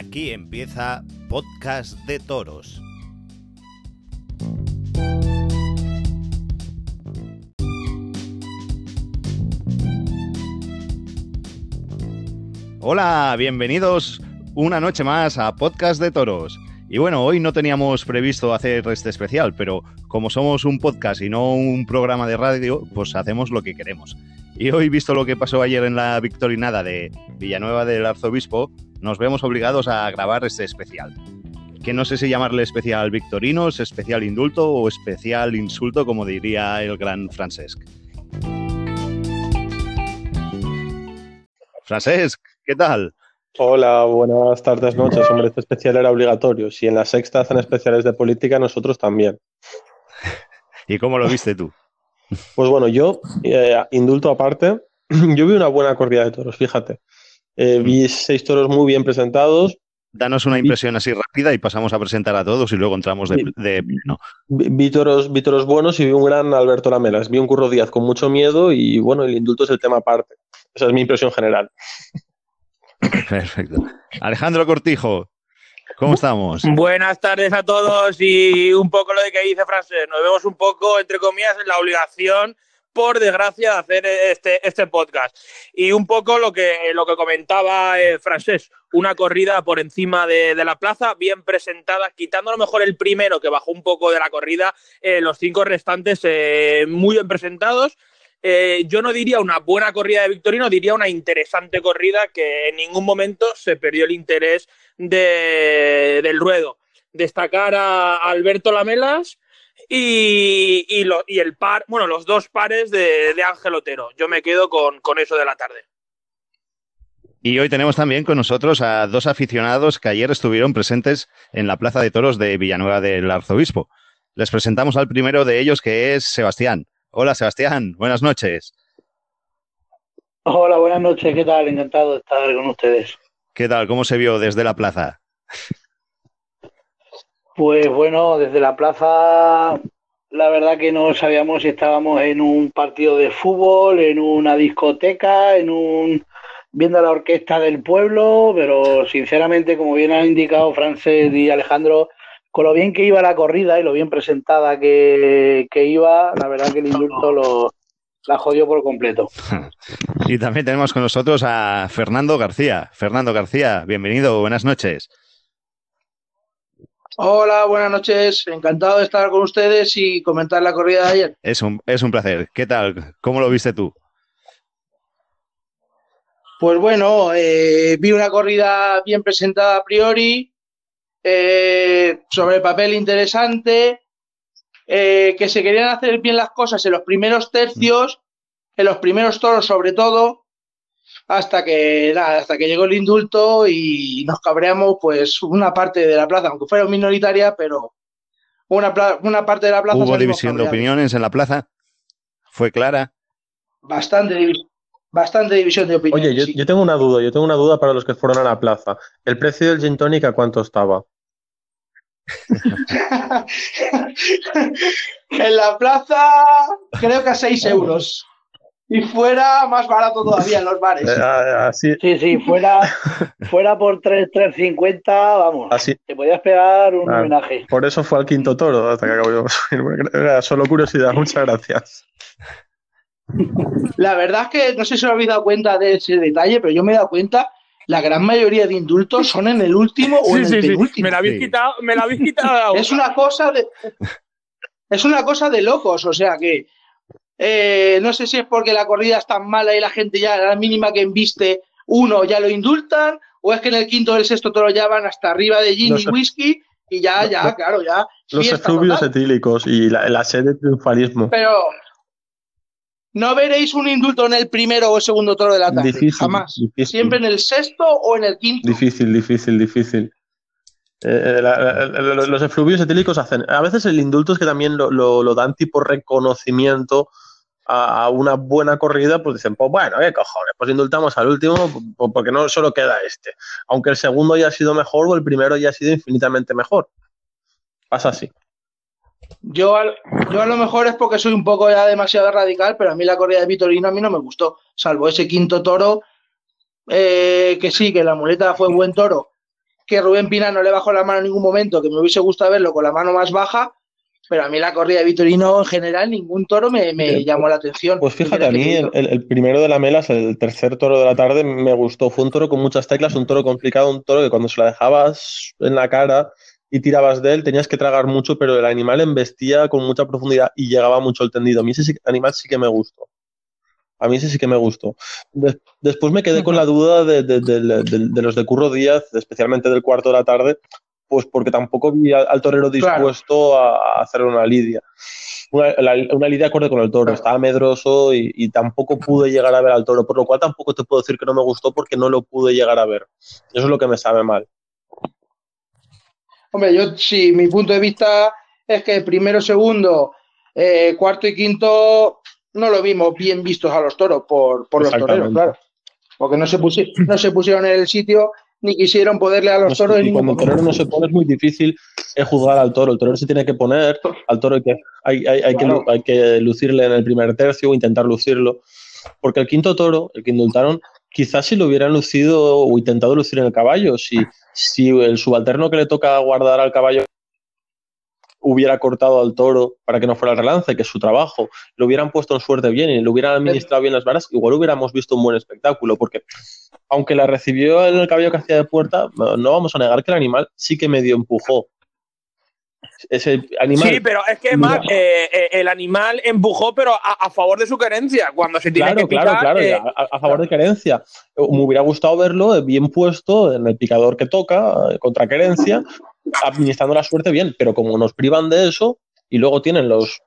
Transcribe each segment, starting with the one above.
Aquí empieza Podcast de Toros. Hola, bienvenidos una noche más a Podcast de Toros. Y bueno, hoy no teníamos previsto hacer este especial, pero como somos un podcast y no un programa de radio, pues hacemos lo que queremos. Y hoy, visto lo que pasó ayer en la victorinada de Villanueva del Arzobispo, nos vemos obligados a grabar este especial. Que no sé si llamarle especial victorinos, especial indulto o especial insulto, como diría el gran Francesc. Francesc, ¿qué tal? Hola, buenas tardes, noches. Hombre, este especial era obligatorio. Si en la sexta hacen especiales de política, nosotros también. ¿Y cómo lo viste tú? Pues bueno, yo, eh, indulto aparte, yo vi una buena corrida de toros, fíjate. Eh, vi seis toros muy bien presentados. Danos una impresión así rápida y pasamos a presentar a todos y luego entramos de, de pleno. Vi, toros, vi toros buenos y vi un gran Alberto Lamelas. Vi un Curro Díaz con mucho miedo y bueno, el indulto es el tema aparte. Esa es mi impresión general. Perfecto. Alejandro Cortijo, ¿cómo estamos? Buenas tardes a todos y un poco lo de que dice Francés. Nos vemos un poco, entre comillas, en la obligación, por desgracia, de hacer este, este podcast. Y un poco lo que, lo que comentaba eh, Francés, una corrida por encima de, de, la plaza, bien presentada, quitando a lo mejor el primero que bajó un poco de la corrida, eh, los cinco restantes eh, muy bien presentados. Eh, yo no diría una buena corrida de Victorino, diría una interesante corrida que en ningún momento se perdió el interés de, del ruedo. Destacar a Alberto Lamelas y, y, lo, y, el par, bueno, los dos pares de, de Ángel Otero. Yo me quedo con, con eso de la tarde. Y hoy tenemos también con nosotros a dos aficionados que ayer estuvieron presentes en la Plaza de Toros de Villanueva del Arzobispo. Les presentamos al primero de ellos, que es Sebastián. Hola, Sebastián. Buenas noches. Hola, buenas noches. ¿Qué tal? Encantado de estar con ustedes. ¿Qué tal? ¿Cómo se vio desde la plaza? Pues bueno, desde la plaza, la verdad que no sabíamos si estábamos en un partido de fútbol, en una discoteca, en un viendo la orquesta del pueblo, pero sinceramente, como bien han indicado Francés y Alejandro, con lo bien que iba la corrida y lo bien presentada que, que iba, la verdad que el indulto lo, la jodió por completo. Y también tenemos con nosotros a Fernando García. Fernando García, bienvenido, buenas noches. Hola, buenas noches. Encantado de estar con ustedes y comentar la corrida de ayer. Es un, es un placer. ¿Qué tal? ¿Cómo lo viste tú? Pues bueno, eh, vi una corrida bien presentada a priori, eh, sobre el papel interesante, eh, que se querían hacer bien las cosas en los primeros tercios, en los primeros toros sobre todo, hasta que nada, hasta que llegó el indulto y nos cabreamos pues una parte de la plaza, aunque fuera minoritaria, pero una, una parte de la plaza. ¿Hubo división de opiniones en la plaza? ¿Fue clara? Bastante división bastante división de opinión. Oye, yo, sí. yo, tengo una duda, yo tengo una duda para los que fueron a la plaza. ¿El precio del gin tonic a cuánto estaba? en la plaza creo que a 6 euros. Y fuera más barato todavía en los bares. Eh, así... Sí, sí, fuera, fuera por 3,50, vamos. Así... Te podías pegar un ah, homenaje. Por eso fue al quinto toro, hasta que acabó. Era solo curiosidad, muchas gracias. La verdad es que no sé si os habéis dado cuenta de ese detalle, pero yo me he dado cuenta, la gran mayoría de indultos son en el último o sí, en el sí, penúltimo. Sí. Me la habéis quitado, me la habéis quitado. es una cosa de es una cosa de locos, o sea que eh, no sé si es porque la corrida es tan mala y la gente ya a la mínima que embiste uno ya lo indultan, o es que en el quinto o el sexto toro ya van hasta arriba de gin y whisky y ya, ya, los, claro, ya. Los efluvios etílicos y la, la sed de triunfalismo. Pero no veréis un indulto en el primero o el segundo toro de la tarde. Difícil, jamás. Difícil. Siempre en el sexto o en el quinto. Difícil, difícil, difícil. Eh, la, la, los efluvios etílicos hacen. A veces el indulto es que también lo, lo, lo dan tipo reconocimiento a, una buena corrida, pues dicen, pues bueno, qué cojones, pues indultamos al último porque no solo queda este. Aunque el segundo haya sido mejor o el primero haya sido infinitamente mejor. Pasa así. Yo, yo a lo mejor es porque soy un poco ya demasiado radical, pero a mí la corrida de Vitorino a mí no me gustó, salvo ese quinto toro, eh, que sí, que la muleta fue buen toro, que Rubén Pina no le bajó la mano en ningún momento, que me hubiese gustado verlo con la mano más baja, pero a mí la corrida de Vitorino en general, ningún toro me, me llamó la atención. Pues fíjate, a mí el, el, primero de la Melas, el tercer toro de la tarde, me gustó. Fue un toro con muchas teclas, un toro complicado, un toro que cuando se la dejabas en la cara y tirabas de él, tenías que tragar mucho, pero el animal embestía con mucha profundidad y llegaba mucho el tendido. A mí ese animal sí que me gustó. A mí ese sí que me gustó. después me quedé con la duda de, de, de, de, los de Curro Díaz, especialmente del cuarto de la tarde, pues porque tampoco vi al, torero dispuesto a, hacer una lidia. Una, una, lidia acorde con el toro, estaba medroso y, tampoco pude llegar a ver al toro, por lo cual tampoco te puedo decir que no me gustó porque no lo pude llegar a ver. Eso es lo que me sabe mal. Hombre, yo sí, mi punto de vista es que primero, segundo, eh, cuarto y quinto no lo vimos bien vistos a los toros por, por los toreros, claro. Porque no se, no se pusieron en el sitio ni quisieron poderle a los toros. y cuando el torero no se pone es muy difícil eh, juzgar al toro. El torero se tiene que poner, al toro hay que, hay, hay, hay, que, hay que lucirle en el primer tercio o intentar lucirlo. Porque el quinto toro, el que indultaron, quizás si lo hubieran lucido o intentado lucir en el caballo, si, si el subalterno que le toca guardar al caballo hubiera cortado al toro para que no fuera el relance, que es su trabajo, lo hubieran puesto en suerte bien y le hubieran administrado bien las varas, igual hubiéramos visto un buen espectáculo, porque aunque la recibió en el caballo que hacía de puerta, no vamos a negar que el animal sí que medio empujó. Ese animal. Sí, pero es que más, eh, eh, el animal empujó, pero a, favor de su querencia. Cuando se tiene que picar, Claro, claro, eh, a, a, favor de querencia. Me hubiera gustado verlo bien puesto en el picador que toca, contra querencia, administrando la suerte bien, pero como nos privan de eso y luego tienen los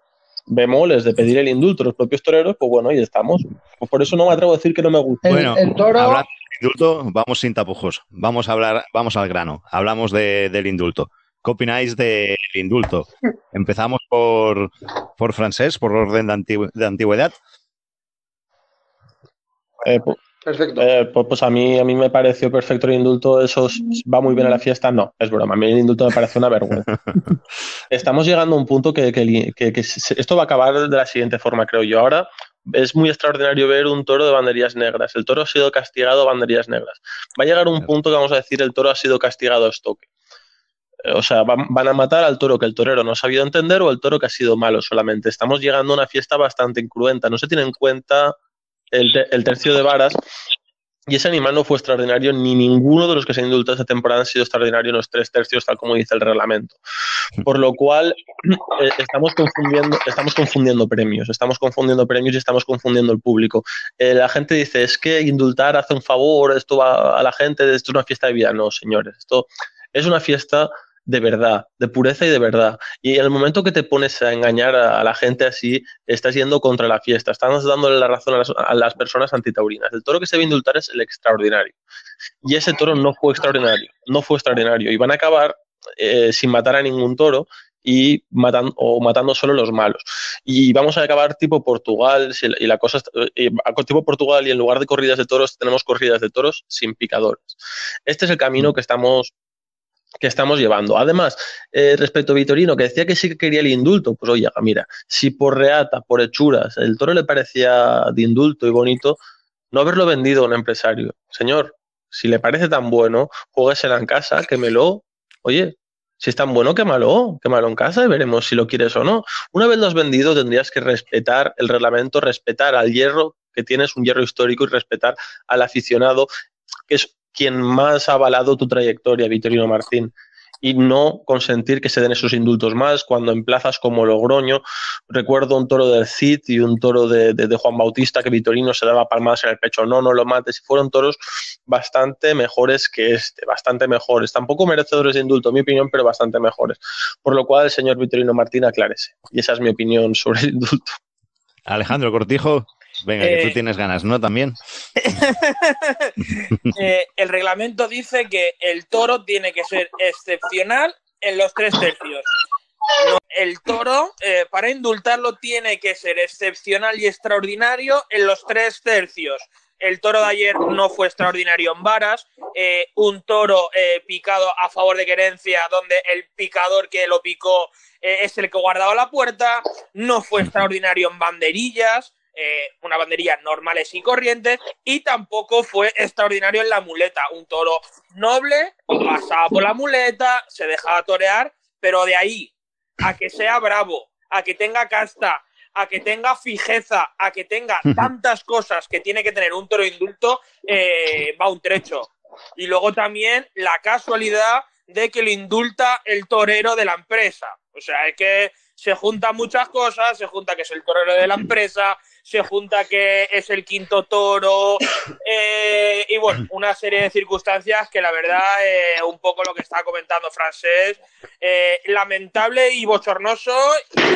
bemoles de pedir el indulto a los propios toreros, pues bueno, ahí estamos. Pues por eso no me atrevo a decir que no me gusta. Bueno, el, toro... indulto, vamos sin tapujos. Vamos a hablar, vamos al grano. Hablamos de, del indulto. ¿Qué opináis del indulto? Empezamos por, por francés, por orden de, de antigüedad. Eh, pues, Perfecto. Eh, pues, pues, a mí a mí me pareció perfecto el indulto. Eso va muy bien a la fiesta. No, es broma. A mí el indulto me parece una vergüenza. Estamos llegando a un punto que, que, que, esto va a acabar de la siguiente forma, creo yo. Ahora es muy extraordinario ver un toro de banderías negras. El toro ha sido castigado banderías negras. Va a llegar un punto que vamos a decir el toro ha sido castigado a estoque. O sea, van, van, a matar al toro que el torero no ha sabido entender o el toro que ha sido malo solamente. Estamos llegando a una fiesta bastante incruenta. No se tiene en cuenta el, tercio de varas. Y ese animal no fue extraordinario, ni ninguno de los que se han indultado esta temporada han sido extraordinarios en los tres tercios, tal como dice el reglamento. Por lo cual, eh, estamos, confundiendo, estamos confundiendo premios, estamos confundiendo premios y estamos confundiendo el público. Eh, la gente dice, es que indultar hace un favor, esto va a la gente, esto es una fiesta de vida. No, señores, esto es una fiesta de verdad, de pureza y de verdad. Y en el momento que te pones a engañar a, la gente así, estás yendo contra la fiesta, estás dándole la razón a las, personas antitaurinas. El toro que se va a indultar es el extraordinario. Y ese toro no fue extraordinario, no fue extraordinario. Y van a acabar eh, sin matar a ningún toro y matando o matando solo los malos. Y vamos a acabar tipo Portugal y la cosa eh, tipo Portugal y en lugar de corridas de toros tenemos corridas de toros sin picadores. Este es el camino que estamos que estamos llevando. Además, eh, respecto a Vitorino, que decía que sí que quería el indulto, pues oye, mira, si por reata, por hechuras, el toro le parecía de indulto y bonito, no haberlo vendido a un empresario. Señor, si le parece tan bueno, juéguesela en casa, quémelo. Oye, si es tan bueno, quémalo, quémalo en casa y veremos si lo quieres o no. Una vez lo has vendido, tendrías que respetar el reglamento, respetar al hierro, que tienes un hierro histórico, y respetar al aficionado, que es quien más ha avalado tu trayectoria, Vitorino Martín, y no consentir que se den esos indultos más cuando en plazas como Logroño, recuerdo un toro del Cid y un toro de, Juan Bautista que Vitorino se daba palmadas en el pecho, no, no lo mates, y fueron toros bastante mejores que este, bastante mejores, tampoco merecedores de indulto, en mi opinión, pero bastante mejores, por lo cual el señor Vitorino Martín aclárese, y esa es mi opinión sobre el indulto. Alejandro Cortijo. Venga, que tú eh, tienes ganas, ¿no? También. Eh, el reglamento dice que el toro tiene que ser excepcional en los tres tercios. el toro, eh, para indultarlo, tiene que ser excepcional y extraordinario en los tres tercios. El toro de ayer no fue extraordinario en varas. un toro picado a favor de querencia, donde el picador que lo picó es el que guardaba la puerta. No fue extraordinario en banderillas. Eh, una banderilla normales y corrientes, y tampoco fue extraordinario en la muleta. Un toro noble, pasaba por la muleta, se dejaba torear, pero de ahí a que sea bravo, a que tenga casta, a que tenga fijeza, a que tenga tantas cosas que tiene que tener un toro indulto, eh, va un trecho. Y luego también la casualidad de que lo indulta el torero de la empresa. O sea, es que se juntan muchas cosas, se junta que es el torero de la empresa, se junta que es el quinto toro, eh, y bueno, una serie de circunstancias que la verdad, eh, un poco lo que estaba comentando Francés, eh, lamentable y bochornoso,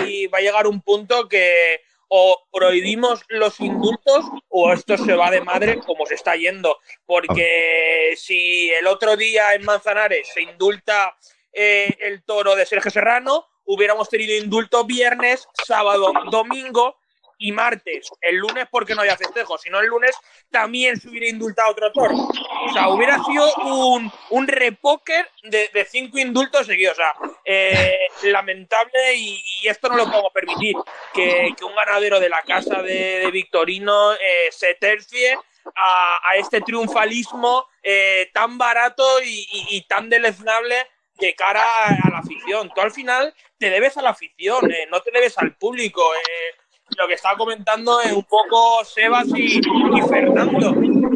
y va a llegar un punto que o prohibimos los indultos o esto se va de madre como se está yendo. Porque si el otro día en Manzanares se indulta el toro de Sergio Serrano, hubiéramos tenido indulto viernes, sábado, domingo y martes. El lunes porque no había festejo, sino el lunes también se hubiera indultado otro toro. O sea, hubiera sido un, un repóker de, de, cinco indultos seguidos. O sea, eh, lamentable y, esto no lo podemos permitir. Que, un ganadero de la casa de, Victorino eh, se tercie a, este triunfalismo eh, tan barato y tan deleznable de cara a la afición. Tú al final te debes a la afición, eh, no te debes al público. Eh, lo que estaba comentando es un poco Sebas y, y Fernando,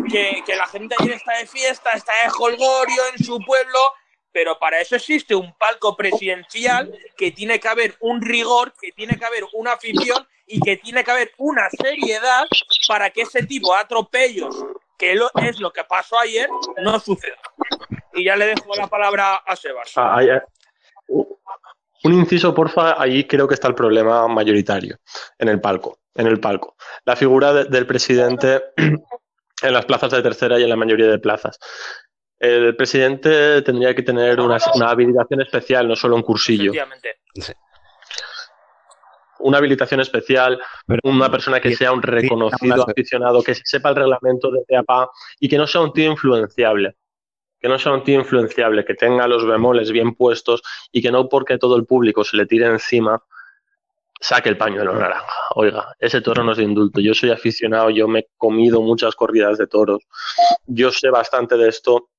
que, que, la gente ayer está de fiesta, está de holgorio en su pueblo, pero para eso existe un palco presidencial que tiene que haber un rigor, que tiene que haber una afición y que tiene que haber una seriedad para que ese tipo de atropellos, que es lo que pasó ayer, no suceda. Y ya le dejo la palabra a Sebas. Ah, ay. Un inciso, porfa, ahí creo que está el problema mayoritario, en el palco, en el palco. La figura de, del presidente en las plazas de tercera y en la mayoría de plazas. El presidente tendría que tener una, una habilitación especial, no solo un cursillo. Sí. Una habilitación especial, una persona que sea un reconocido aficionado, que sepa el reglamento de TAPA y que no sea un tío influenciable que no sea un tío influenciable, que tenga los bemoles bien puestos y que no porque todo el público se le tire encima saque el pañuelo naranja. Oiga, ese toro no es de indulto. Yo soy aficionado, yo me he comido muchas corridas de toros, yo sé bastante de esto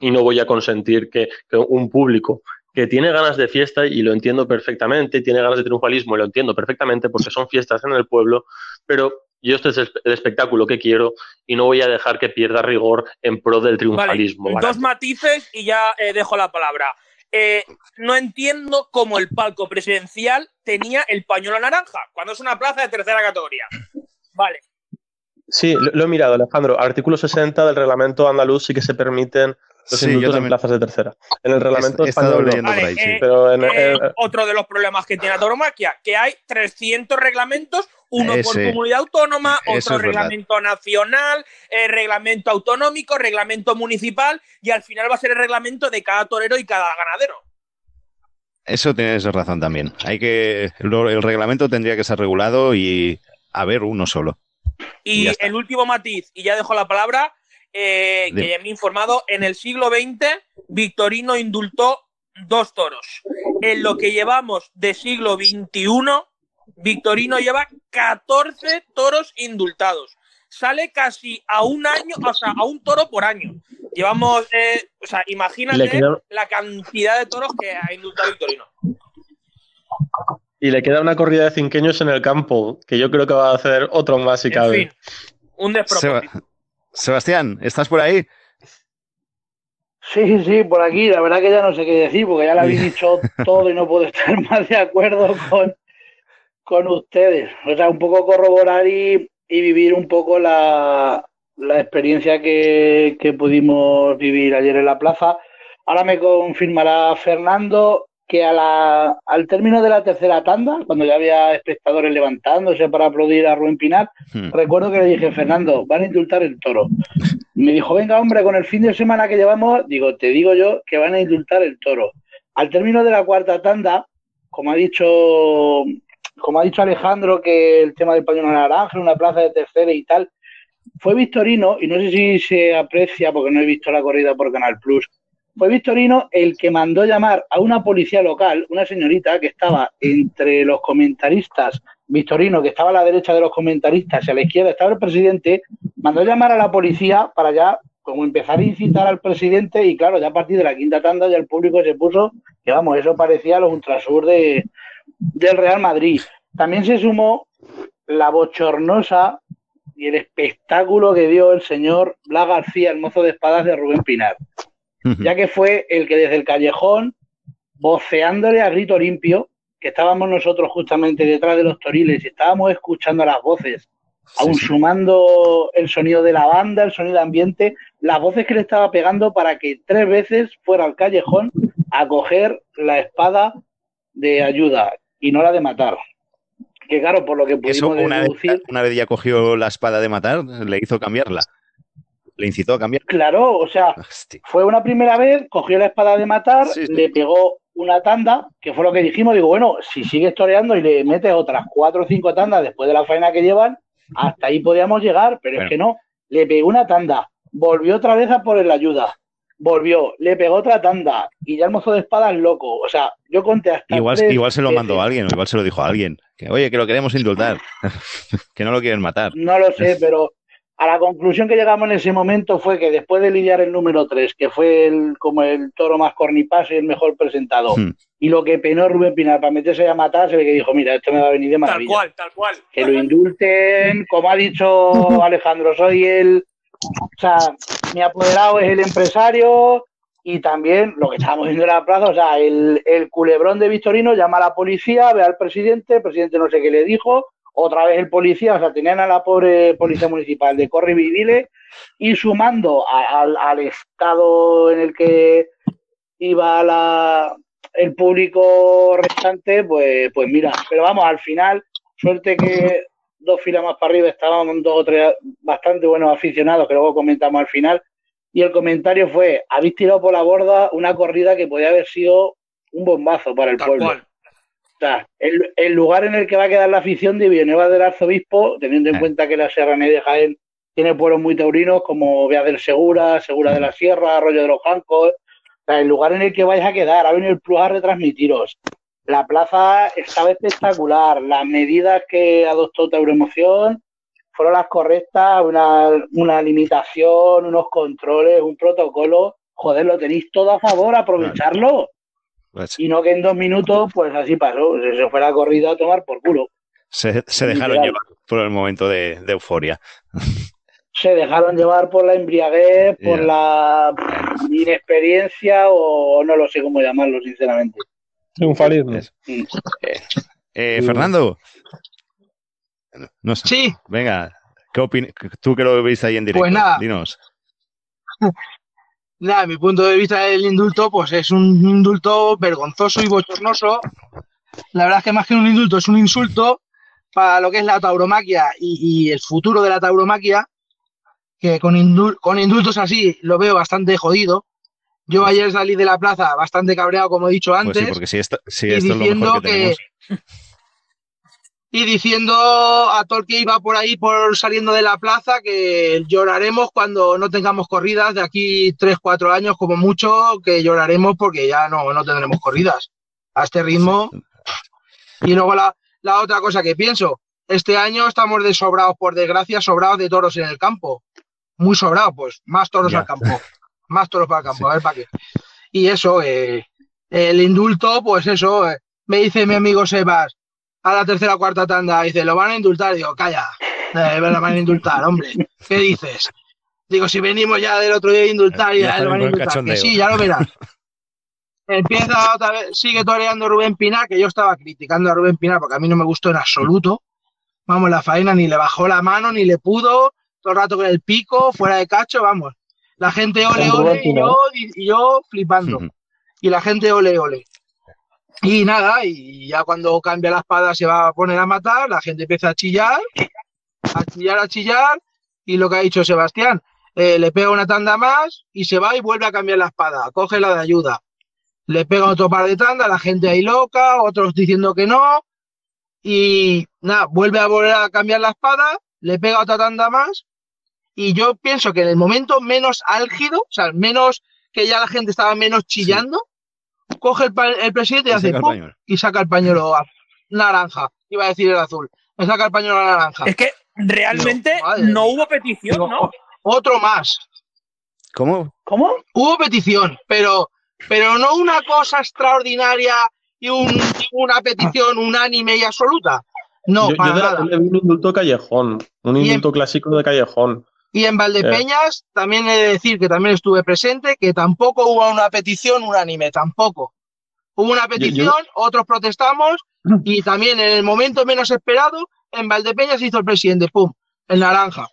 y no voy a consentir que, que un público que tiene ganas de fiesta y lo entiendo perfectamente, tiene ganas de triunfalismo y lo entiendo perfectamente porque son fiestas en el pueblo, pero yo este es el espectáculo que quiero y no voy a dejar que pierda rigor en pro del triunfalismo. Vale, dos matices y ya eh, dejo la palabra. Eh, no entiendo cómo el palco presidencial tenía el pañuelo naranja, cuando es una plaza de tercera categoría. Vale. Sí, lo, lo he mirado, Alejandro. Artículo 60 del reglamento andaluz sí que se permiten los sí, indultos en plazas de tercera. En el reglamento He- he español no. ahí, Vale, sí. eh, Pero en, Eh, en- otro de los problemas que tiene la tauromaquia, que hay 300 reglamentos, uno por comunidad autónoma, otro verdad. reglamento nacional, eh, reglamento autonómico, reglamento municipal, y al final va a ser el reglamento de cada torero y cada ganadero. Eso tienes razón también. Hay que el reglamento tendría que ser regulado y haber uno solo. Y el último matiz, y ya dejo la palabra, eh, que ya me he informado, en el siglo XX, Victorino indultó dos toros. En lo que llevamos de siglo XXI, Victorino lleva 14 toros indultados. Sale casi a un año, o sea, a un toro por año. Llevamos, eh, o sea, imagínate queda- la cantidad de toros que ha indultado Victorino. y le queda una corrida de cinqueños en el campo, que yo creo que va a hacer otro más si En cabe. fin, un despropósito. Seba- Sebastián, ¿estás por ahí? Sí, sí, por aquí. La verdad que ya no sé qué decir, porque ya lo habéis dicho todo y no puedo estar más de acuerdo con, con ustedes. O sea, un poco corroborar y, y vivir un poco la, la experiencia que, que pudimos vivir ayer en la plaza. Ahora me confirmará Fernando que a la, al término de la tercera tanda, cuando ya había espectadores levantándose para aplaudir a Rubén Pinar, Hmm. recuerdo que le dije, Fernando, van a indultar el toro. Me dijo, venga, hombre, con el fin de semana que llevamos, digo, te digo yo que van a indultar el toro. Al término de la cuarta tanda, como ha dicho, como ha dicho Alejandro, que el tema del pañuelo naranja, una plaza de tercera y tal, fue Victorino, y no sé si se aprecia porque no he visto la corrida por Canal Plus, fue Victorino el que mandó llamar a una policía local, una señorita que estaba entre los comentaristas Victorino, que estaba a la derecha de los comentaristas y a la izquierda estaba el presidente, mandó llamar a la policía para ya como empezar a incitar al presidente y claro, ya a partir de la quinta tanda ya el público se puso que vamos, eso parecía los ultrasur de, del Real Madrid. También se sumó la bochornosa y el espectáculo que dio el señor Blas García, el mozo de espadas de Rubén Pinar, ya que fue el que desde el callejón, voceándole a grito limpio, que estábamos nosotros justamente detrás de los toriles y estábamos escuchando las voces, aún sumando el sonido de la banda, el sonido ambiente, las voces que le estaba pegando para que tres veces fuera al callejón a coger la espada de ayuda y no la de matar. Que claro, por lo que pudimos Eso una deducir... vez, una vez ya cogió la espada de matar, le hizo cambiarla. Le incitó a cambiar. Claro, o sea, Hostia. fue una primera vez, cogió la espada de matar, Sí, sí. le pegó una tanda, que fue lo que dijimos, digo, bueno, si sigues toreando y le metes otras cuatro o cinco tandas después de la faena que llevan, hasta ahí podíamos llegar, pero Bueno. es que no, le pegó una tanda, volvió otra vez a por la ayuda, volvió, le pegó otra tanda, y ya el mozo de espadas loco, o sea, yo conté hasta Igual, tres igual se lo mandó a alguien, o igual se lo dijo a alguien. Que oye, que lo queremos indultar. que no lo quieren matar. No lo sé, pero a la conclusión que llegamos en ese momento fue que después de lidiar el número 3, que fue el, como el toro más cornipaso y el mejor presentado, Hmm. y lo que penó Rubén Pinar para meterse a matar, se ve que dijo, mira, esto me va a venir de Tal maravilla. cual, tal cual. Que lo indulten, como ha dicho Alejandro, soy el, o sea, mi apoderado es el empresario y también lo que estábamos viendo en la plaza, o sea, el, el culebrón de Victorino llama a la policía, ve al presidente, el presidente no sé qué le dijo, otra vez el policía, o sea, tenían a la pobre policía municipal de corre vivile y sumando a- al estado en el que iba la, el público restante, pues, pues mira, pero vamos, al final, suerte que dos filas más para arriba estaban dos o tres bastante buenos aficionados, que luego comentamos al final, y el comentario fue, habéis tirado por la borda una corrida que podía haber sido un bombazo para el Tal pueblo. cual. O sea, el, el lugar en el que va a quedar la afición de Villanueva del Arzobispo, teniendo en Eh. cuenta que la Serranía de Jaén tiene pueblos muy taurinos como Vía del Segura, Segura de la Sierra, Arroyo de los Jancos. O sea, el lugar en el que vais a quedar, ha venido el Plus a retransmitiros. La plaza estaba espectacular, las medidas que adoptó Tauroemoción fueron las correctas, una, una limitación, unos controles, un protocolo. Joder, lo tenéis todo a favor, aprovecharlo. Pues Y no que en dos minutos, pues así pasó. Se fue la corrida a tomar por culo. se, se dejaron Literal. llevar por el momento de, de euforia. Se dejaron llevar por la embriaguez, por la inexperiencia o no lo sé cómo llamarlo, sinceramente. Triunfalismo. Es- Eh, Fernando. No sé. Sí, Venga, ¿qué opin- tú que lo veis ahí en directo? Pues nada. Dinos. nada, mi punto de vista del indulto, pues es un indulto vergonzoso y bochornoso. La verdad es que más que un indulto es un insulto para lo que es la tauromaquia y, y el futuro de la tauromaquia, que con, indul- con indultos así lo veo bastante jodido. Yo ayer salí de la plaza bastante cabreado, como he dicho Pues antes. sí, porque si esto, si y esto es lo diciendo mejor que, que- tenemos. y diciendo a todo el que iba por ahí por saliendo de la plaza que lloraremos cuando no tengamos corridas de aquí 3, 4 años como mucho, que lloraremos porque ya no, no tendremos corridas a este ritmo. Y luego la, la otra cosa que pienso, este año estamos de sobrados, por desgracia, sobrados de toros en el campo. Muy sobrados, pues más toros Ya. al campo. Más toros para el campo, a ver para qué. Y eso, eh, el indulto, pues eso, eh, me dice mi amigo Sebas, a la tercera o cuarta tanda, dice, lo van a indultar. Digo, calla, eh, lo van a indultar, hombre. ¿Qué dices? Digo, si venimos ya del otro día a indultar, Ya ya, está lo van a indultar. Que sí, ya lo verás. Empieza otra vez, sigue toreando Rubén Pinar, que yo estaba criticando a Rubén Pinar porque a mí no me gustó en absoluto. Vamos, la faena ni le bajó la mano, ni le pudo, todo el rato con el pico, fuera de cacho, vamos. La gente ole, ole, y yo, y yo flipando y la gente ole ole. Y nada, y ya cuando cambia la espada se va a poner a matar, la gente empieza a chillar, a chillar, a chillar, y lo que ha dicho Sebastián, eh, le pega una tanda más y se va y vuelve a cambiar la espada, coge la de ayuda. Le pega otro par de tandas, la gente ahí loca, otros diciendo que no, y nada, vuelve a volver a cambiar la espada, le pega otra tanda más, y yo pienso que en el momento menos álgido, o sea, menos que ya la gente estaba menos chillando, coge el, pa- el presidente y Y hace ¡pum! y saca el pañuelo naranja, iba a decir el azul, me saca el pañuelo naranja. Es que realmente No, hubo petición, Digo, ¿no? "O- Otro más. ¿Cómo? ¿Cómo? Hubo petición, pero, pero no una cosa extraordinaria y un- una petición unánime y absoluta. No, yo, para yo de nada. un indulto callejón, un en- indulto clásico de callejón. Y en Valdepeñas también he de decir que también estuve presente, que tampoco hubo una petición unánime, tampoco. Hubo una petición, otros protestamos y también en el momento menos esperado, en Valdepeñas hizo el presidente, ¡pum!, el naranja.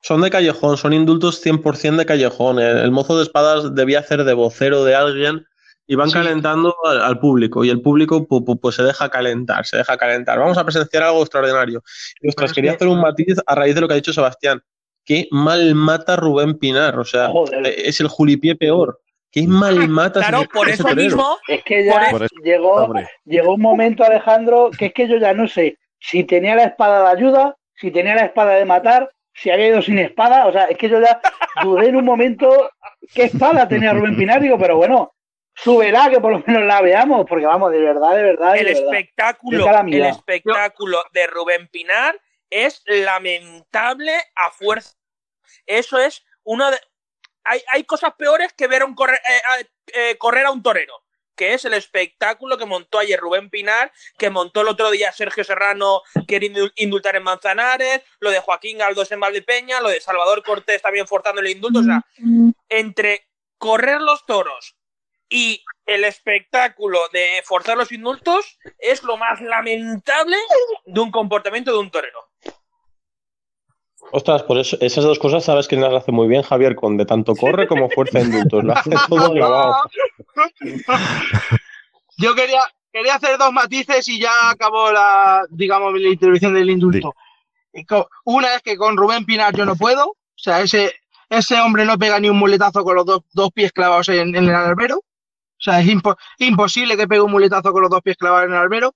Son de callejón, son indultos 100% de callejón. El, el mozo de espadas debía hacer de vocero de alguien y van Sí. calentando al, al público y el público pu- pu- pues, se deja calentar, se deja calentar. Vamos a presenciar algo extraordinario. Y ostras, es quería que- hacer un matiz a raíz de lo que ha dicho Sebastián. Qué mal mata Rubén Pinar, o sea, Joder. eh, es el julipié peor. Qué mal mata Claro, por eso torero. mismo, Es que ya Por eso, llegó, hombre. llegó un momento, Alejandro, que es que yo ya no sé si tenía la espada de ayuda, si tenía la espada de matar, si había ido sin espada. O sea, es que yo ya dudé en un momento qué espada tenía Rubén Pinar. Digo, pero bueno, súbela que por lo menos la veamos, porque vamos, de verdad, de verdad. de el verdad. espectáculo, el espectáculo de Rubén Pinar es lamentable a fuerza. Eso es uno de. Hay, hay cosas peores que ver a un correr, eh, eh, correr a un torero, que es el espectáculo que montó ayer Rubén Pinar, que montó el otro día Sergio Serrano queriendo indultar en Manzanares, lo de Joaquín Galdós en Valdepeña, lo de Salvador Cortés también forzando el indulto. O sea, entre correr los toros y el espectáculo de forzar los indultos es lo más lamentable de un comportamiento de un torero. Ostras, por eso, esas dos cosas sabes que las hace muy bien Javier Conde, tanto corre como fuerza de indultos. Lo hace todo clavado. Yo quería, quería hacer dos matices y ya acabó la, digamos, la intervención del indulto. Una es que con Rubén Pinar yo no puedo, o sea, ese, ese hombre no pega ni un muletazo con los dos, dos pies clavados en, en el albero. O sea, es impo- imposible que pegue un muletazo con los dos pies clavados en el albero.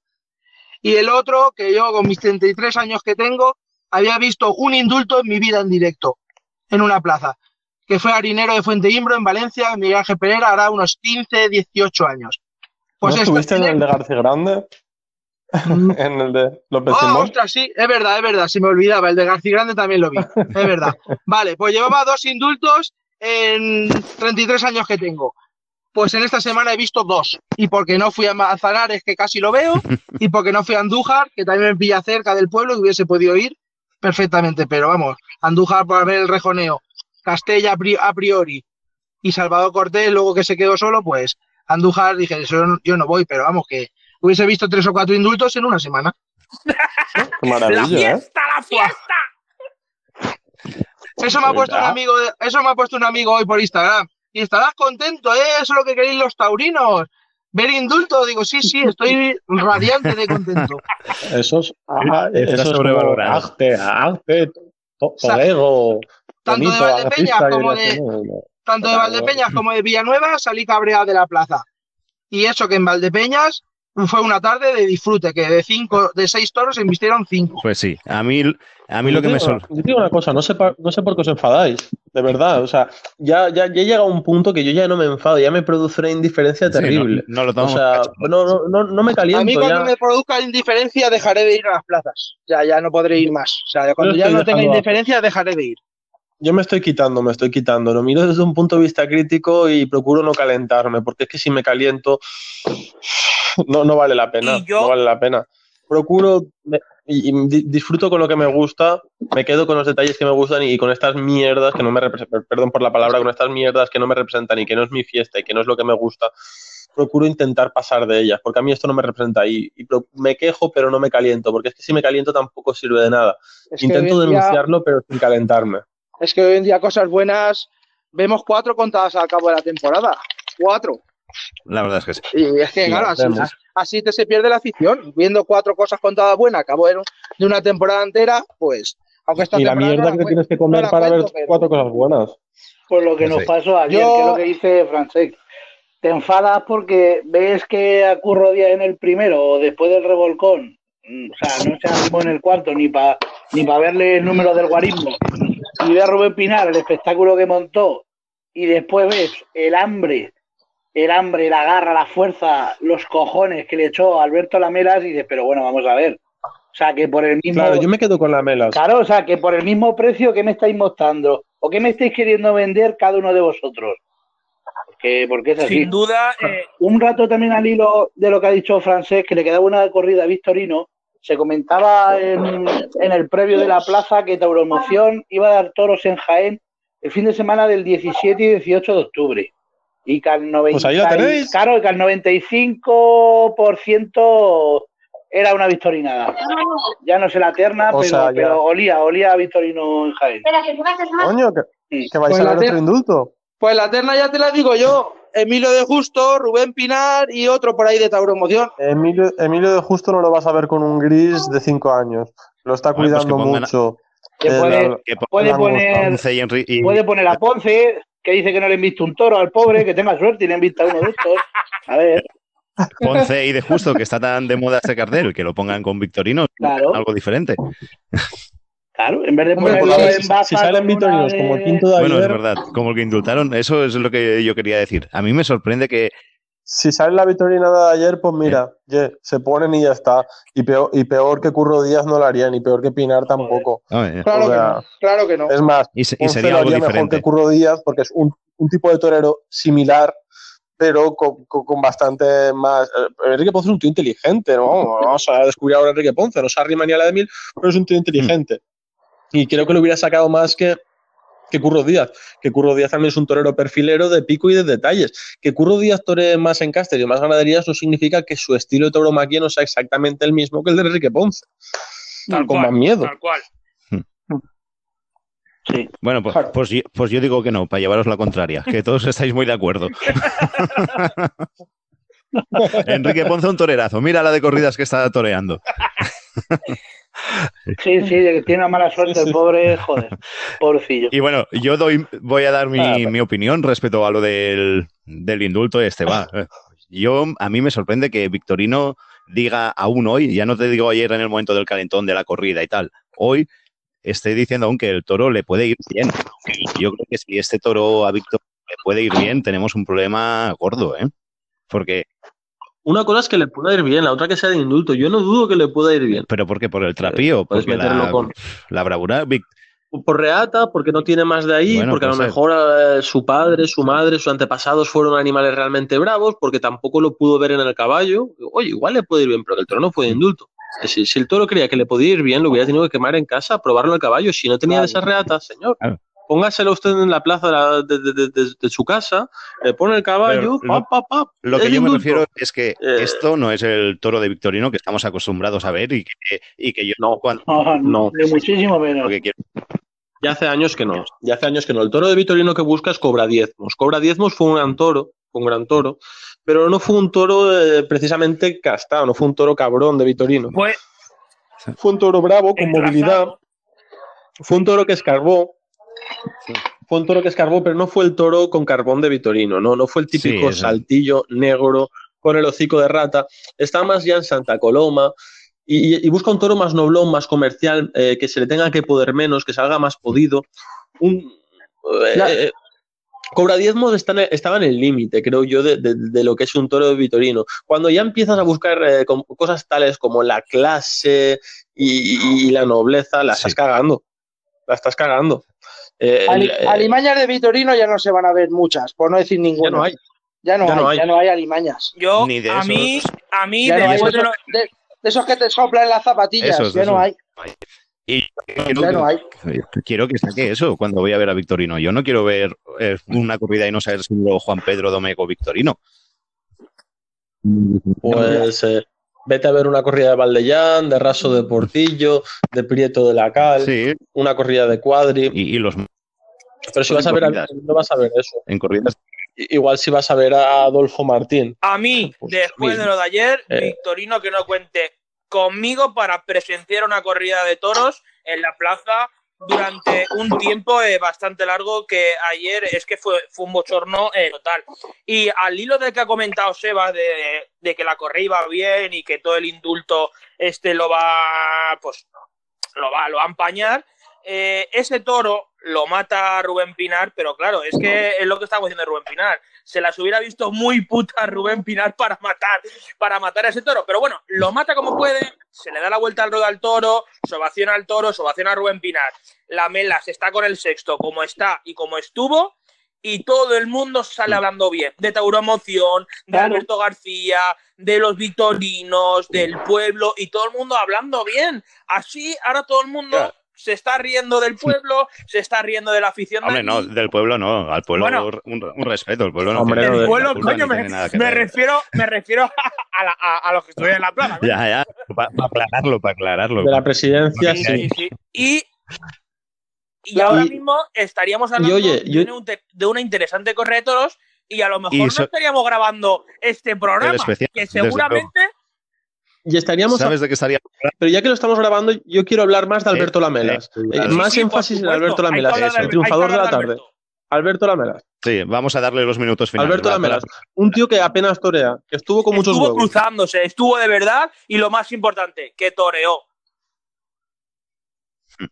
Y el otro, que yo con mis 33 años que tengo, había visto un indulto en mi vida en directo, en una plaza, que fue harinero de Fuente Imbro en Valencia, Miguel Ángel Pereira, hará unos 15, 18 años. Pues ¿No estuviste en el de García Grande? en el de López Oh, ostras, sí, es verdad, es verdad, se me olvidaba, el de García Grande también lo vi, es verdad. Vale, pues llevaba dos indultos en 33 años que tengo. Pues en esta semana he visto dos. Y porque no fui a Manzanares, que casi lo veo, y porque no fui a Andújar, que también me pilla cerca del pueblo, que hubiese podido ir perfectamente. Pero vamos, Andújar para ver el rejoneo, Castella a pri- a priori y Salvador Cortés, luego que se quedó solo, pues Andújar dije, eso no- yo no voy, pero vamos, que hubiese visto tres o cuatro indultos en una semana. Qué ¡La maravilla, ¿eh? fiesta, la fiesta! Eso me ha puesto un amigo, eso me ha puesto un amigo hoy por Instagram. Y estarás contento, ¿eh? Eso es lo que queréis los taurinos. Ver indulto, digo, sí, sí, estoy radiante de contento. Esos, ah, Está esos sobrevalorado. como Arte, arte, to- Sa- Torego, tanto de Valdepeñas como de-. Tanto de Valdepeñas como de Villanueva salí cabreado de la plaza. Y eso que en Valdepeñas fue una tarde de disfrute, que de cinco, de seis toros se embistieron cinco. Pues sí, a mí, a mí lo que me digo- digo una cosa, no sé, pa- no sé por qué os enfadáis, de verdad. O sea, ya, ya, ya llega un punto que yo ya no me enfado, ya me produce una indiferencia Sí, no- terrible. no, lo o tomamos sea, cacho. no, no, no, no me caliento. A mí cuando ya. me produzca indiferencia dejaré de ir a las plazas. Ya, ya no podré ir más. O sea, cuando ya no tenga indiferencia dejaré de ir. Yo me estoy quitando, me estoy quitando. Lo miro desde un punto de vista crítico y procuro no calentarme, porque es que si me caliento, no, no vale la pena. Yo- No vale la pena. Procuro me- y, y di- disfruto con lo que me gusta, me quedo con los detalles que me gustan y, con estas mierdas que no me representan, perdón por la palabra, con estas mierdas que no me representan y que no es mi fiesta y que no es lo que me gusta. Procuro intentar pasar de ellas, porque a mí esto no me representa y, y pro- me quejo, pero no me caliento, porque es que si me caliento tampoco sirve de nada. Es que Intento día- denunciarlo, pero sin calentarme. Es que hoy en día cosas buenas vemos cuatro contadas al cabo de la temporada. Cuatro. La verdad es que sí. Y es que, Sí, claro, así, te se pierde la afición. Viendo cuatro cosas contadas buenas a cabo de, una temporada entera, pues, aunque esta y la mierda no que la tienes que comer no para ver pero- cuatro cosas buenas. Por lo que No nos sé. pasó ayer, Yo- que es lo que dice Francesc. Te enfadas porque ves que a Curro Díaz en el primero o después del revolcón, mm, o sea, no se animó en el cuarto ni para ni pa verle el número del guarismo, y ve a Rubén Pinar el espectáculo que montó, y después ves el hambre, el hambre, la garra, la fuerza, los cojones que le echó Alberto Lamelas, y dices, pero bueno, vamos a ver. O sea, que por el mismo. Claro, yo me quedo con la melas. Claro, o sea, que por el mismo precio que me estáis mostrando o que me estáis queriendo vender cada uno de vosotros. Porque, porque es así. Sin duda, eh, Un rato también al hilo de lo que ha dicho Francés, que le quedaba una corrida a Victorino, se comentaba en, en el previo de la plaza que Tauromoción iba a dar toros en Jaén el fin de semana del 17 y 18 de octubre. Y que al 90, Pues ahí la tenéis. claro, que al 95% era una victorinada. Ya no sé la terna, O pero, sea, ya. pero olía, olía a Victorino en Jaén. Coño, que, Sí. que vais Pues a la ver te- otro indulto. Pues la terna ya te la digo yo. Emilio de Justo, Rubén Pinar y otro por ahí de Tauromoción. Emilio, Emilio de Justo no lo vas a ver con un gris de 5 años. Lo está pues que cuidando mucho. Que Eh, la- poner, y- puede poner a Ponce, que dice que no le han visto un toro al pobre, que tenga suerte y le han visto a uno de estos. A ver, Ponce y de justo, que está tan de moda este cartel, que lo pongan con Victorino, Claro. algo diferente. claro, en vez de pues, en si, si salen de- como el quinto de Bueno, es verdad, como el que indultaron, eso es lo que yo quería decir. A mí me sorprende que si sale la vitorina de ayer, pues mira, ye, se ponen y ya está. Y peor, y peor que Curro Díaz no lo haría, ni peor que Pinar tampoco. Oye, Claro O sea, que no, claro que no. Es más, y, se- y sería algo haría mejor diferente. que Curro Díaz porque es un, un tipo de torero similar, pero con, con- con bastante más. eh, Enrique Ponce es un tío inteligente, ¿no? Vamos a descubrir ahora a Enrique Ponce, no se arrima ni a la de mil, pero es un tío inteligente. Y creo que lo hubiera sacado más que, que Curro Díaz. Que Curro Díaz también es un torero perfilero de pico y de detalles. Que Curro Díaz tore más en Cáceres y más ganaderías no significa que su estilo de tauromaquia no sea exactamente el mismo que el de Enrique Ponce. tal con cual, más miedo. Tal cual. Sí. Bueno, pues, pues, yo- pues yo digo que no, para llevaros la contraria, que todos estáis muy de acuerdo. Enrique Ponce un torerazo, mira la de corridas que está toreando. Sí, sí, de que tiene una mala suerte el pobre, joder, pobrecillo. Y bueno, yo doy, voy a dar mi, Ah, mi opinión respecto a lo del, del indulto este. Va. Yo, a mí me sorprende que Victorino diga aún hoy, ya no te digo ayer en el momento del calentón de la corrida y tal, hoy esté diciendo aún que el toro le puede ir bien. Aunque Yo creo que si este toro a Victor le puede ir bien, tenemos un problema gordo, ¿eh? Porque, Una cosa es que le pueda ir bien, la otra que sea de indulto. Yo no dudo que le pueda ir bien. pero ¿por qué? Por el trapío, Puedes porque meterlo la, con, la bravura. Por reata, porque no tiene más de ahí, Bueno, porque a lo puede ser. mejor eh, su padre, su madre, sus antepasados fueron animales realmente bravos, porque tampoco lo pudo ver en el caballo. Oye, igual le puede ir bien, pero el toro no fue de indulto. Si, si el toro creía que le podía ir bien, lo hubiera tenido que quemar en casa, probarlo el caballo. Si no tenía de esas reatas, señor, Claro. Póngaselo usted en la plaza de, la- de- de- de- de- de su casa, le pone el caballo, Pero lo- pa, pa, pa, Lo que yo me refiero es que Eh. esto no es el toro de Victorino que estamos acostumbrados a ver y que, y que yo No, cuando No, No. de muchísimo menos. Ya hace años que no. Ya hace años que no. El toro de Vitorino que buscas cobra diezmos. Cobra diezmos fue un gran toro, fue un gran toro, pero no fue un toro eh, precisamente castado, no fue un toro cabrón de Vitorino. Pues Fue un toro bravo, con movilidad. Fue un toro que escarbó. Fue un toro que escarbó, pero no fue el toro con carbón de Vitorino, no, no fue el típico saltillo negro con el hocico de rata. Está más ya en Santa Coloma y, y- y busca un toro más noblón, más comercial, eh, que se le tenga que poder menos, que salga más podido. Un, eh, eh, Cobra diezmos está en el- estaba en el límite, creo yo, de, de- de lo que es un toro de Vitorino. Cuando ya empiezas a buscar eh, cosas tales como la clase y, y la nobleza, la Sí. estás cagando. La estás cagando. Eh, Ali- eh, alimañas de Vitorino ya no se van a ver muchas, por no decir ya ninguna. no hay. Ya no ya hay, no hay. ya no hay alimañas. Yo, Ni de a esos. mí, a mí, Ya no hay después de de esos, de- que te soplan las zapatillas. Esos, ya no hay. y quiero, Ya no hay. quiero que saque eso cuando voy a ver a Victorino. Yo no quiero ver eh, una corrida y no saber si lo Juan Pedro Domecq o Victorino. Pues eh, vete a ver una corrida de Valdellán, de Raso de Portillo, de Prieto de la Cal, Sí, una corrida de Cuadri. y, y los Pero si vas a ver a no vas a ver eso. en corridas. Igual si vas a ver a Adolfo Martín. a mí, Pues, después bien. de lo de ayer, Eh. Victorino que no cuente conmigo para presenciar una corrida de toros en la plaza durante un tiempo eh, bastante largo que ayer es que fue, fue un bochorno eh, total. Y al hilo del que ha comentado Sebas de, de que la corrida iba bien y que todo el indulto este lo va, pues, lo va, lo va a empañar, eh, ese toro lo mata Rubén Pinar, pero claro, es que es lo que estamos diciendo Rubén Pinar. Se las hubiera visto muy puta Rubén Pinar para matar, para matar a ese toro. Pero bueno, lo mata como puede, se le da la vuelta al ruedo al toro, se ovaciona al toro, se ovaciona a Rubén Pinar. La Melas está con el sexto como está y como estuvo, y todo el mundo sale hablando bien. De Tauromoción, de Claro. Alberto García, de los victorinos, del pueblo, y todo el mundo hablando bien. Así, ahora todo el mundo Claro. Se está riendo del pueblo, se está riendo de la afición. de Hombre, no, del pueblo no, al pueblo Bueno. un, un respeto, el pueblo no Hombre, tiene, no, El pueblo, coño, me, refiero, me refiero a, la- a- a los que estuvieron en la plaza. ¿no? Ya, ya, para aclararlo, para aclararlo. De la presidencia, Sí, sí. sí, sí. Y, y ahora Y- mismo estaríamos hablando oye, yo- de, un te- de una interesante correa de toros y a lo mejor no estaríamos grabando este programa, especial, que seguramente Y estaríamos. ¿Sabes de qué estaría? Pero ya que lo estamos grabando, yo quiero hablar más de Alberto Eh, Lamelas. eh, sí, más Sí, énfasis en. Alberto Lamelas, el triunfador de la de tarde. Alberto. Lamelas. Sí, vamos a darle los minutos finales. Alberto Lamelas. Un tío que apenas torea, que estuvo con muchos estuvo cruzándose, estuvo de verdad y lo más importante, que toreó.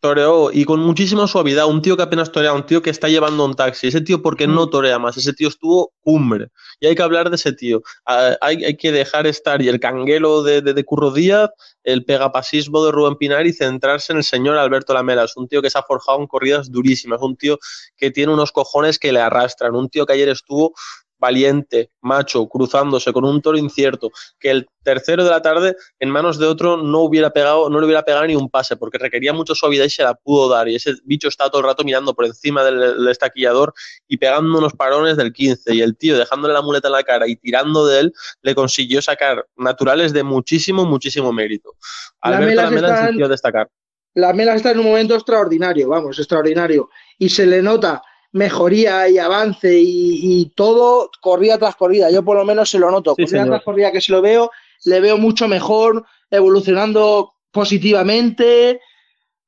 Toreó y con muchísima suavidad. Un tío que apenas torea, un tío que está llevando un taxi. Ese tío, porque no torea más? Ese tío estuvo cumbre. Y hay que hablar de ese tío. Hay, hay que dejar estar y el canguelo de, de, de Curro Díaz, el pegapasismo de Rubén Pinar y centrarse en el señor Alberto Lamelas. Un tío que se ha forjado en corridas durísimas. Un tío que tiene unos cojones que le arrastran. Un tío que ayer estuvo valiente, macho, cruzándose con un toro incierto, que el tercero de la tarde en manos de otro no hubiera pegado, no le hubiera pegado ni un pase, porque requería mucha suavidad y se la pudo dar. Y ese bicho está todo el rato mirando por encima del, estaquillador y pegando unos parones del 15. Y el tío, dejándole la muleta en la cara y tirando de él, le consiguió sacar naturales de muchísimo, muchísimo mérito. Alberto Lamelas Lamelas está es en- el tío a destacar. La Mela está en un momento extraordinario, vamos, extraordinario. Y se le nota mejoría y avance y, y todo corrida tras corrida. Yo por lo menos se lo noto. Sí, corrida señor. tras corrida que se lo veo, le veo mucho mejor, evolucionando positivamente,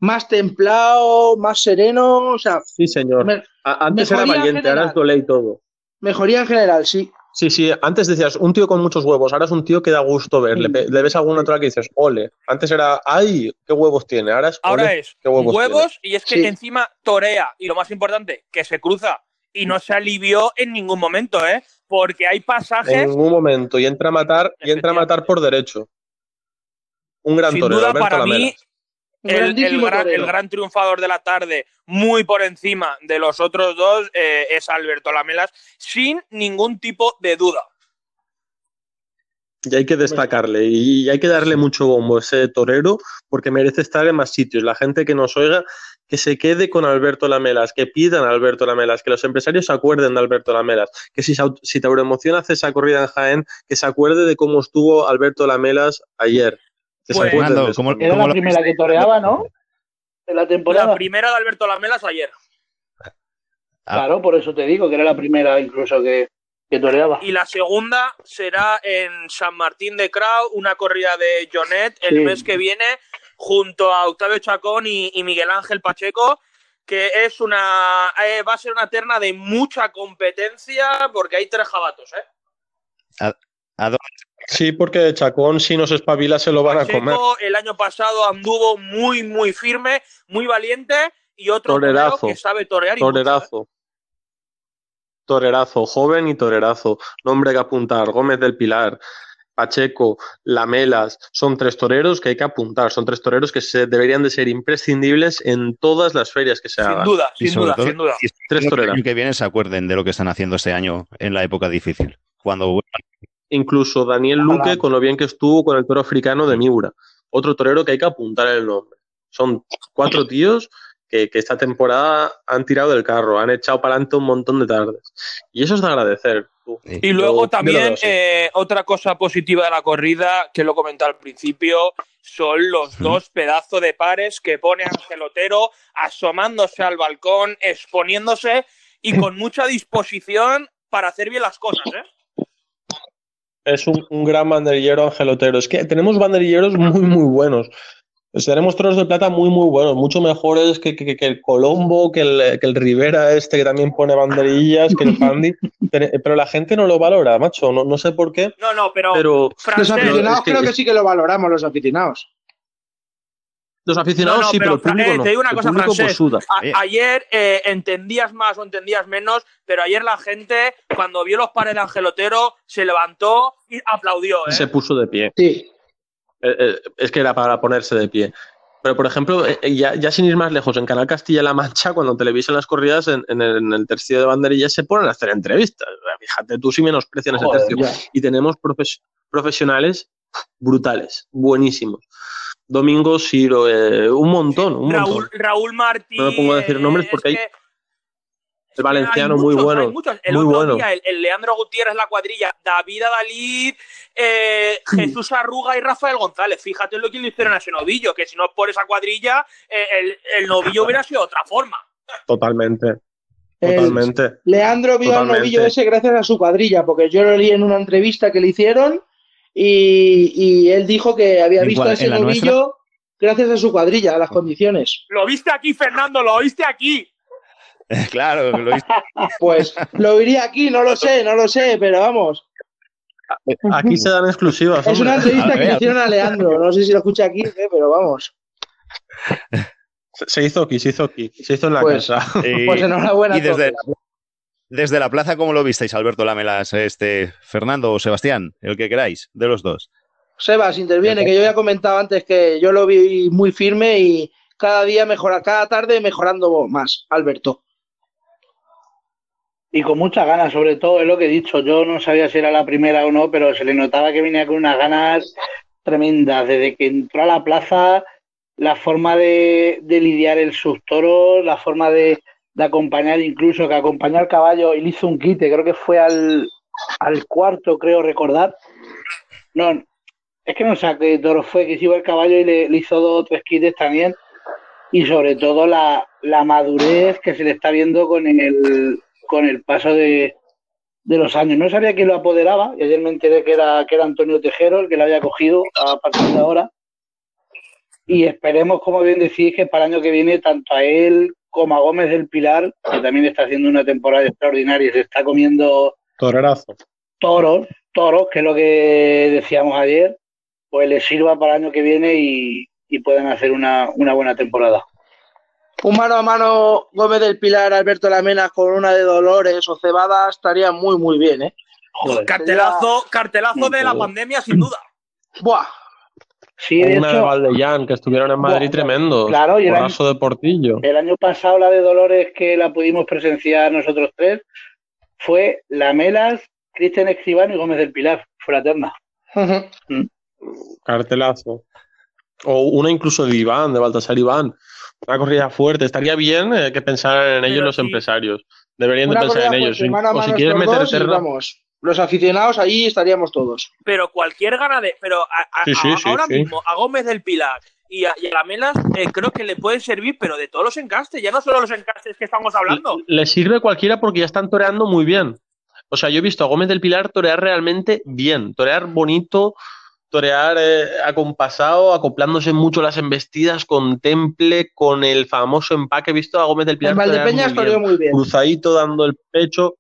más templado, más sereno, o sea, Sí, señor. me- Antes era valiente, ahora es y todo. mejoría en general, sí. Sí, sí, antes decías un tío con muchos huevos, ahora es un tío que da gusto ver. Le, ves algún natural que dices, ole. Antes era, ay, qué huevos tiene. Ahora es, Ahora ole, es qué huevos, huevos, y es que Sí. encima torea y lo más importante, que se cruza y no se alivió en ningún momento, ¿eh? Porque hay pasajes En ningún momento. Y entra a matar, y entra a matar por derecho. Un gran sin torero, duda Alberto para mí el, gran, torero. el gran triunfador de la tarde, muy por encima de los otros dos, eh, es Alberto Lamelas, sin ningún tipo de duda. Y hay que destacarle y hay que darle mucho bombo a ese torero porque merece estar en más sitios. La gente que nos oiga, que se quede con Alberto Lamelas, que pidan a Alberto Lamelas, que los empresarios se acuerden de Alberto Lamelas, que si, si hace esa corrida en Jaén, que se acuerde de cómo estuvo Alberto Lamelas ayer. Pues, Fernando, de eso ¿cómo- también. Era ¿Cómo la lo primera que toreaba, ¿no? En la temporada. La primera de Alberto Lamelas ayer. Ah. Claro, por eso te digo que era la primera incluso que, que toreaba. Y la segunda será en San Martín de Crau, una corrida de Jonet el Sí. mes que viene, junto a Octavio Chacón y, y Miguel Ángel Pacheco, que es una eh, va a ser una terna de mucha competencia porque hay tres jabatos, ¿eh? Sí, porque Chacón, si nos espabila, se lo van a comer. El año pasado anduvo muy, muy firme, muy valiente y otro Torerazo. que sabe torear y mucho, ¿eh? Torerazo. Torerazo, joven y torerazo. Nombre que apuntar. Gómez del Pilar, Pacheco, Lamelas. Son tres toreros que hay que apuntar. Son tres toreros que se, deberían de ser imprescindibles en todas las ferias que se Sin hagan. duda, Y sin duda, todo, sin duda. y Tres espero que el toreras. año que viene se acuerden de lo que están haciendo este año en la época difícil. Cuando Incluso Daniel Luque, con lo bien que estuvo con el toro africano de Miura. Otro torero que hay que apuntar el nombre. Son cuatro tíos que, que esta temporada han tirado del carro, han echado para adelante un montón de tardes. Y eso es de agradecer. Y luego Yo- también eh, otra cosa positiva de la corrida, que lo comenté al principio, son los dos pedazos de pares que pone Ángel Otero asomándose al balcón, exponiéndose y con mucha disposición para hacer bien las cosas. ¿eh? Es un, un gran banderillero angelotero. Es que tenemos banderilleros muy, muy buenos. Pues tenemos toros de plata muy, muy buenos, mucho mejores que, que- que el Colombo, que el, que el Rivera este que también pone banderillas, que el Fandi. Pero, la gente no lo valora, macho. No, no sé por qué, No, no, pero, pero Los francés, aficionados es que- creo que sí que lo valoramos, los aficionados. Los aficionados sí, pero, el público eh, no. Te digo una El cosa, público, Francés. pues, suda. A- ayer eh, entendías más o entendías menos, pero ayer la gente, cuando vio los pares de Angelotero, se levantó y aplaudió. ¿eh? Se puso de pie. Sí. Eh, eh, es que era para ponerse de pie. Pero, por ejemplo, eh, ya, ya sin ir más lejos, en Canal Castilla-La Mancha, cuando televisan las corridas, en, en el, en el tercio de banderillas se ponen a hacer entrevistas. Fíjate, tú si menosprecian ese tercio. ya. Y tenemos profes- profesionales brutales, buenísimos. Domingo Siro, eh, un montón, un Raúl, montón. Raúl Martí. No me pongo a decir nombres eh, porque es hay- El valenciano, muy bueno. El muy otro bueno. día, el, el Leandro Gutiérrez, la cuadrilla, David Adalid, eh, Jesús Arruga y Rafael González. Fíjate lo que le hicieron a ese novillo, que si no es por esa cuadrilla, eh, el, el novillo hubiera sido de otra forma. Totalmente, El- totalmente. Leandro vio al novillo ese gracias a su cuadrilla, porque yo lo leí en una entrevista que le hicieron y, y él dijo que había ¿En visto cuál? a ese ¿En la novillo gracias a su cuadrilla, a las condiciones. Lo viste aquí, Fernando, lo viste aquí. claro, lo viste. Pues lo iría aquí, no lo sé, no lo sé, pero vamos. Aquí se dan exclusivas. Es una entrevista que le hicieron a Leandro, no sé si lo escucha aquí, ¿eh? pero vamos. Se- Se hizo aquí, se hizo aquí. Se hizo en la Pues- casa. Y, Pues enhorabuena. y desde, a todos. Desde la plaza, ¿cómo lo visteis, Alberto Lamelas? Este, Fernando o Sebastián, el que queráis, de los dos. Sebas interviene, que yo ya comentaba antes que yo lo vi muy firme y cada día mejora, cada tarde mejorando más, Alberto. Y con muchas ganas, sobre todo, es lo que he dicho. Yo no sabía si era la primera o no, pero se le notaba que venía con unas ganas tremendas. Desde que entró a la plaza, la forma de, de lidiar el subtoro, la forma de, de acompañar, incluso que acompañó al caballo y le hizo un quite, creo que fue al, al cuarto, creo recordar. No, es que no sé qué toro fue, que se iba el caballo y le, le hizo dos o tres quites también. Y sobre todo la, la madurez que se le está viendo con el, con el paso de, de los años. No sabía quién lo apoderaba y ayer me enteré que era, que era Antonio Tejero el que lo había cogido a partir de ahora. Y esperemos, como bien decís, que para el año que viene tanto a él como a Gómez del Pilar, que también está haciendo una temporada extraordinaria y se está comiendo Torerazo. toros, toros, que es lo que decíamos ayer, pues les sirva para el año que viene y, y puedan hacer una, una buena temporada. Un mano a mano Gómez del Pilar, Alberto Lamena con una de Dolores o Cebada estaría muy, muy bien, ¿eh? Joder. Cartelazo, cartelazo de la pandemia, sin duda. Buah, Sí, de Una de Valdellán, que estuvieron en Madrid tremendo. claro, y el año- de Portillo. El año pasado la de Dolores que la pudimos presenciar nosotros tres fue Lamelas, Cristian Escribano y Gómez del Pilar. Fue la terna. Ujú. Cartelazo. O una incluso de Iván, de Baltasar Iván. Una corrida fuerte. Estaría bien eh, que pensaran en ellos Pero los sí. empresarios. Deberían de pensar en ellos. fuerte, o si estos meter dos y terna- vamos, los aficionados allí estaríamos todos. Pero cualquier gana de. Pero a- a- Sí, sí, a- sí, ahora sí. mismo, a Gómez del Pilar y a, y a Lamelas, eh, creo que le pueden servir, pero de todos los encastes, ya no solo los encastes que estamos hablando. Le, le sirve cualquiera porque ya están toreando muy bien. O sea, yo he visto a Gómez del Pilar torear realmente bien, torear bonito, torear eh, acompasado, acoplándose mucho las embestidas, con temple, con el famoso empaque. He visto a Gómez del Pilar En torear Valdepeñas muy toreó bien. muy bien. cruzadito, dando el pecho,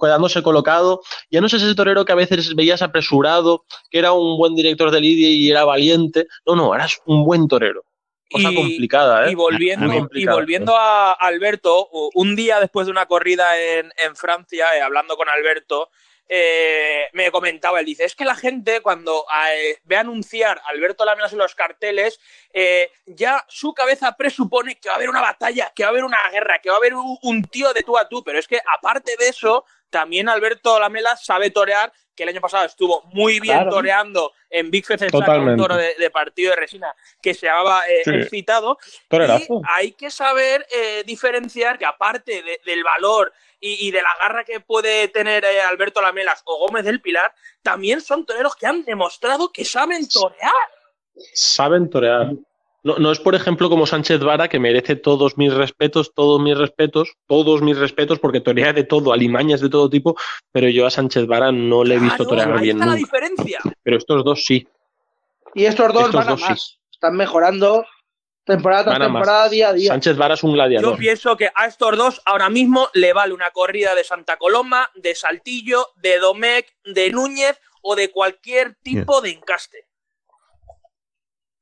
quedándose colocado. Ya no es ese torero que a veces veías apresurado, que era un buen director de lidia y era valiente. No, no, ahora es un buen torero. Cosa Y- complicada, ¿eh? Y volviendo, y volviendo a Alberto, un día después de una corrida en, en Francia, eh, hablando con Alberto, eh, me comentaba, él dice, es que la gente cuando eh, ve anunciar a Alberto Laminas en los carteles, eh, ya su cabeza presupone que va a haber una batalla, que va a haber una guerra, que va a haber un, un tío de tú a tú, pero es que aparte de eso, también Alberto Lamelas sabe torear, que el año pasado estuvo muy bien Claro. toreando en Big Fest, un toro de, de partido de resina que se llamaba eh, Sí. Excitado, Torerazo. y hay que saber eh, diferenciar que aparte de- del valor y, y de la garra que puede tener eh, Alberto Lamelas o Gómez del Pilar, también son toreros que han demostrado que saben torear. saben torear. No, no es, por ejemplo, como Sánchez Vara, que merece todos mis respetos, todos mis respetos, todos mis respetos, porque torea de todo, alimañas de todo tipo, pero yo a Sánchez Vara no le he visto Claro, torear ahí bien está la nunca. diferencia. Pero estos dos sí. Y estos dos Estos van a dos sí. Están mejorando temporada tras más. temporada, día a día. Sánchez Vara es un Yo gladiador. pienso que a estos dos ahora mismo le vale una corrida de Santa Coloma, de Saltillo, de Domecq, de Núñez o de cualquier tipo de encaste.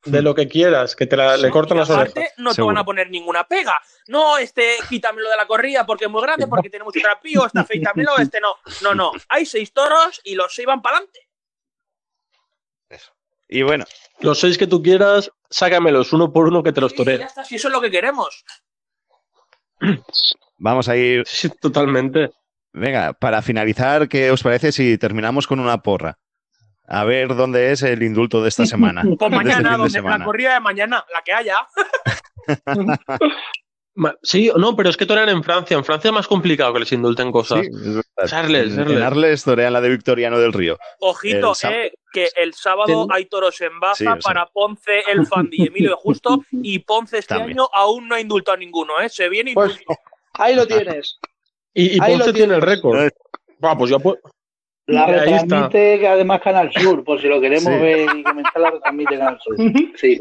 De lo que quieras, que te la, le cortan las orejas. no te Seguro. van a poner ninguna pega. No, este, quítamelo de la corrida porque es muy grande, porque tiene mucho trapío, este afeitamelo, este no. No, no. Hay seis toros y los seis van para adelante. Y bueno, Los seis que tú quieras, sácamelos uno por uno que te los está, si eso es lo que queremos. vamos a ir. Sí, totalmente. Venga, para finalizar, ¿qué os parece si terminamos con una porra? A ver dónde es el indulto de esta semana. Pues este mañana, donde, semana. la corrida de mañana, la que haya. Sí, no, pero es que torean en Francia. En Francia es más complicado que les indulten cosas. Sí, es verdad. Charles, En- En Charles. Arles torean la de Victoriano del Río. Ojito, eh, que el sábado Ten- hay toros en baza Sí, o sea. para Ponce, el Fandi y Emilio de Justo. Y Ponce este También. año aún no ha indultado a ninguno, ¿eh? Se viene Pues indulto. ahí lo tienes. Y, y Ahí lo Ponce tiene el récord. Va, pues ya pues. La retransmite que además Canal Sur, por si lo queremos Sí. ver y comentar, la retransmite Canal Sur. Sí.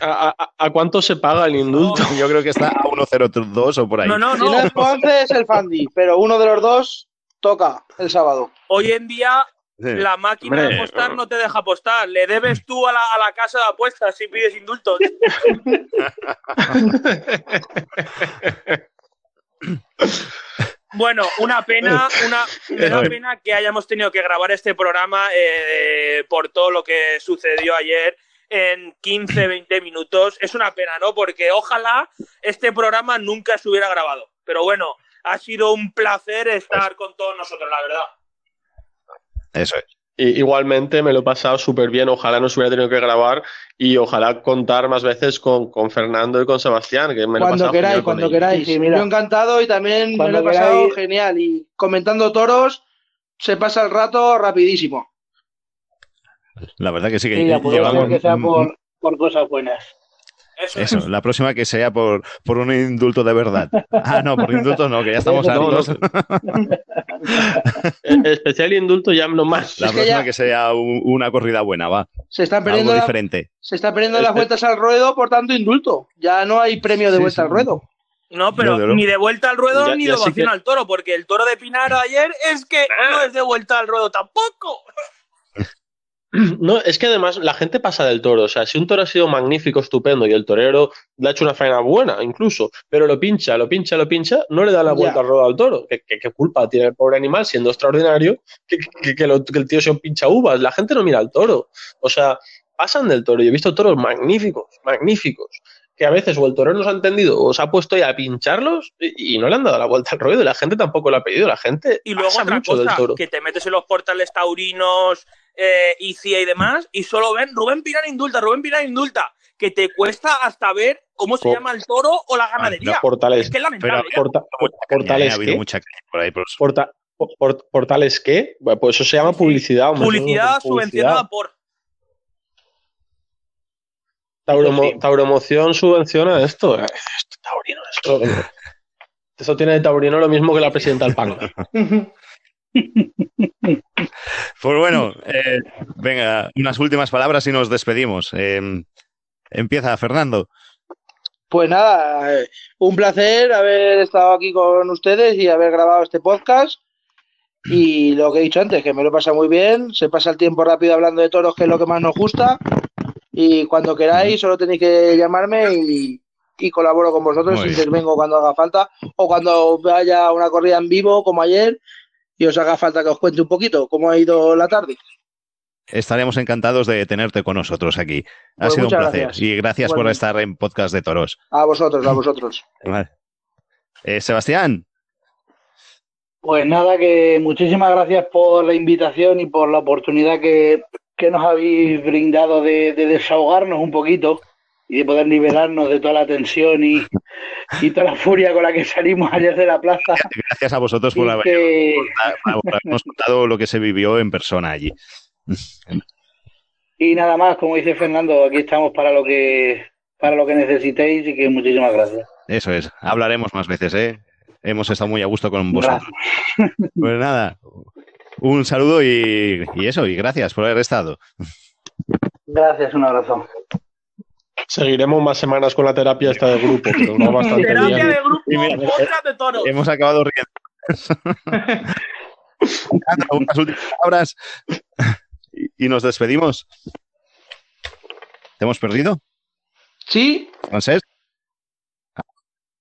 ¿A, a- a cuánto se paga el indulto? Yo creo que está a 1.02 o por ahí. No, no, Si no. no es Ponce, es el Fandi, pero uno de los dos toca el sábado. Hoy en día Sí. la máquina de apostar no te deja apostar. Le debes tú a la, a la casa de apuestas si pides indultos. Bueno, una pena, una, pena que hayamos tenido que grabar este programa eh, por todo lo que sucedió ayer en 15, 20 minutos. Es una pena, ¿no? Porque ojalá este programa nunca se hubiera grabado. Pero bueno, ha sido un placer estar con todos nosotros, la verdad. Eso es. Y, igualmente me lo he pasado súper bien. Ojalá no se hubiera tenido que grabar y ojalá contar más veces con, con Fernando y con Sebastián, que me lo he Cuando pasado queráis, cuando queráis. Sí. Yo encantado y también me lo he pasado queráis. genial. Y comentando toros, se pasa el rato rapidísimo. La verdad que sí que Sí, ya llevamos. que sea por, por cosas buenas. Eso, Eso, la próxima que sea por, por un indulto de verdad. Ah, no, por indulto no, que ya estamos No, no. hartos. Eh, Especial indulto ya no más. La Es que próxima ya- que sea un- una corrida buena, va. Se están Algo perdiendo, la- diferente. se están perdiendo las Este- vueltas al ruedo por tanto indulto. Ya no hay premio de Sí, vuelta sí. al ruedo. No, pero ni de vuelta al ruedo Ya- ni ya de ovación que- al toro, porque el toro de Pinar ayer es que no es de vuelta al ruedo tampoco. No, es que además la gente pasa del toro. O sea, si un toro ha sido magnífico, estupendo, y el torero le ha hecho una faena buena, incluso, pero lo pincha, lo pincha, lo pincha, no le da la Ya. vuelta al ruedo al toro. ¿Qué, qué- qué culpa tiene el pobre animal siendo extraordinario que, que- que lo- que el tío se pincha uvas? La gente no mira al toro. O sea, pasan del toro. Yo he visto toros magníficos, magníficos, que a veces o el torero no se ha entendido o se ha puesto ahí a pincharlos y, y no le han dado la vuelta al ruedo. La gente tampoco lo ha pedido. La gente Y luego pasa otra mucho del cosa, toro. que te metes en los portales taurinos, eh, ICIA y demás, y solo ven Rubén Pinar indulta, Rubén Pinar indulta, que te cuesta hasta ver cómo se llama el toro o la ganadería. Portales, es que es lamentable. Pero- porta- caña, portales ¿eh? Ha habido qué? mucha por ahí. por- Porta- por- ¿Portales qué? Bueno, Pues eso se llama sí. publicidad. hombre, Publicidad eso- subvencionada por. Tauromo- Tauromoción subvenciona esto. Eh, esto, taurino, esto, eso tiene de taurino lo mismo que la presidenta del PAN. Pues bueno, eh, venga, unas últimas palabras y nos despedimos. Eh, empieza Fernando. Pues nada, eh, un placer haber estado aquí con ustedes y haber grabado este podcast. Y lo que he dicho antes, que me lo pasa muy bien, se pasa el tiempo rápido hablando de toros, que es lo que más nos gusta. Y cuando queráis, solo tenéis que llamarme y, y colaboro con vosotros, intervengo cuando haga falta, o cuando vaya a una corrida en vivo, como ayer, y os haga falta que os cuente un poquito cómo ha ido la tarde. Estaremos encantados de tenerte con nosotros aquí. Ha Pues sido un placer gracias. y gracias por estar en Podcast de Toros. A vosotros, a vosotros. Vale. Eh, Sebastián, Pues nada, que muchísimas gracias por la invitación y por la oportunidad que, que nos habéis brindado de, de desahogarnos un poquito y de poder liberarnos de toda la tensión y, y toda la furia con la que salimos ayer de la plaza. gracias a vosotros por, haber- que- por habernos contado lo que se vivió en persona allí. y nada más, como dice Fernando, aquí estamos para lo que para lo que necesitéis y que muchísimas gracias. Eso es. Hablaremos más veces, ¿eh? Hemos estado muy a gusto con vosotros. Pues nada, un saludo y, y eso, y gracias por haber estado. Gracias, un abrazo. Seguiremos más semanas con la terapia esta de grupo, pero no bastante Terapia bien. de grupo, Y mira, podcast de toros. Hemos acabado riendo. Unas últimas palabras y, y nos despedimos. ¿Te hemos perdido? Sí.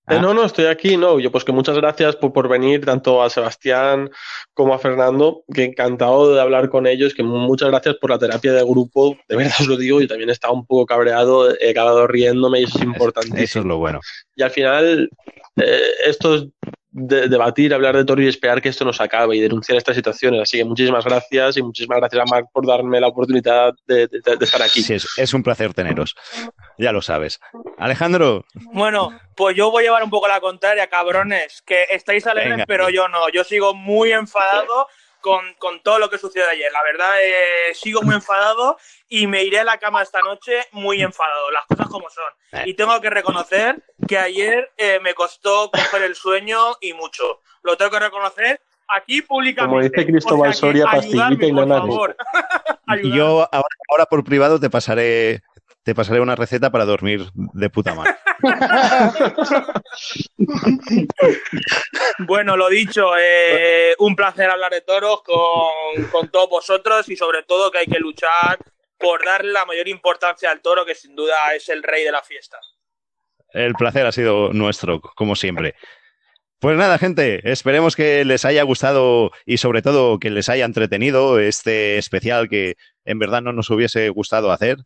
¿Francés? Eh, no, no, estoy aquí, no. Yo, pues que muchas gracias por, por, venir, tanto a Sebastián como a Fernando, que encantado de hablar con ellos, que muchas gracias por la terapia de grupo, de verdad os lo digo, yo también estaba un poco cabreado, he acabado riéndome y eso es importante. Eso es lo bueno. Y al final, eh, esto es de, debatir, hablar de Toro y esperar que esto nos acabe y denunciar estas situaciones. Así que muchísimas gracias y muchísimas gracias a Marc por darme la oportunidad de, de, de estar aquí. Sí, es, es, un placer teneros. Ya lo sabes. Alejandro. Bueno, pues yo voy a llevar un poco la contraria, cabrones, que estáis alegres, Venga. pero yo no. Yo sigo muy enfadado. Con, con, todo lo que sucedió ayer. La verdad, eh, sigo muy enfadado y me iré a la cama esta noche muy enfadado, las cosas como son. Y tengo que reconocer que ayer eh, me costó coger el sueño y mucho. Lo tengo que reconocer aquí públicamente. Como dice Cristóbal o sea, Soria, pastillita y no favor. Y yo ahora, ahora, por privado te pasaré, te pasaré una receta para dormir de puta madre. bueno, lo dicho, eh, un placer hablar de toros con, con todos vosotros y sobre todo que hay que luchar por darle la mayor importancia al toro, que sin duda es el rey de la fiesta. El placer ha sido nuestro, como siempre. Pues nada, gente, esperemos que les haya gustado y sobre todo que les haya entretenido este especial que en verdad no nos hubiese gustado hacer.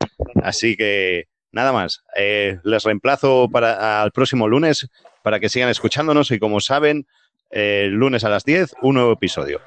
Así que nada más, eh, les reemplazo para al próximo lunes para que sigan escuchándonos y como saben, el lunes a las 10, un nuevo episodio.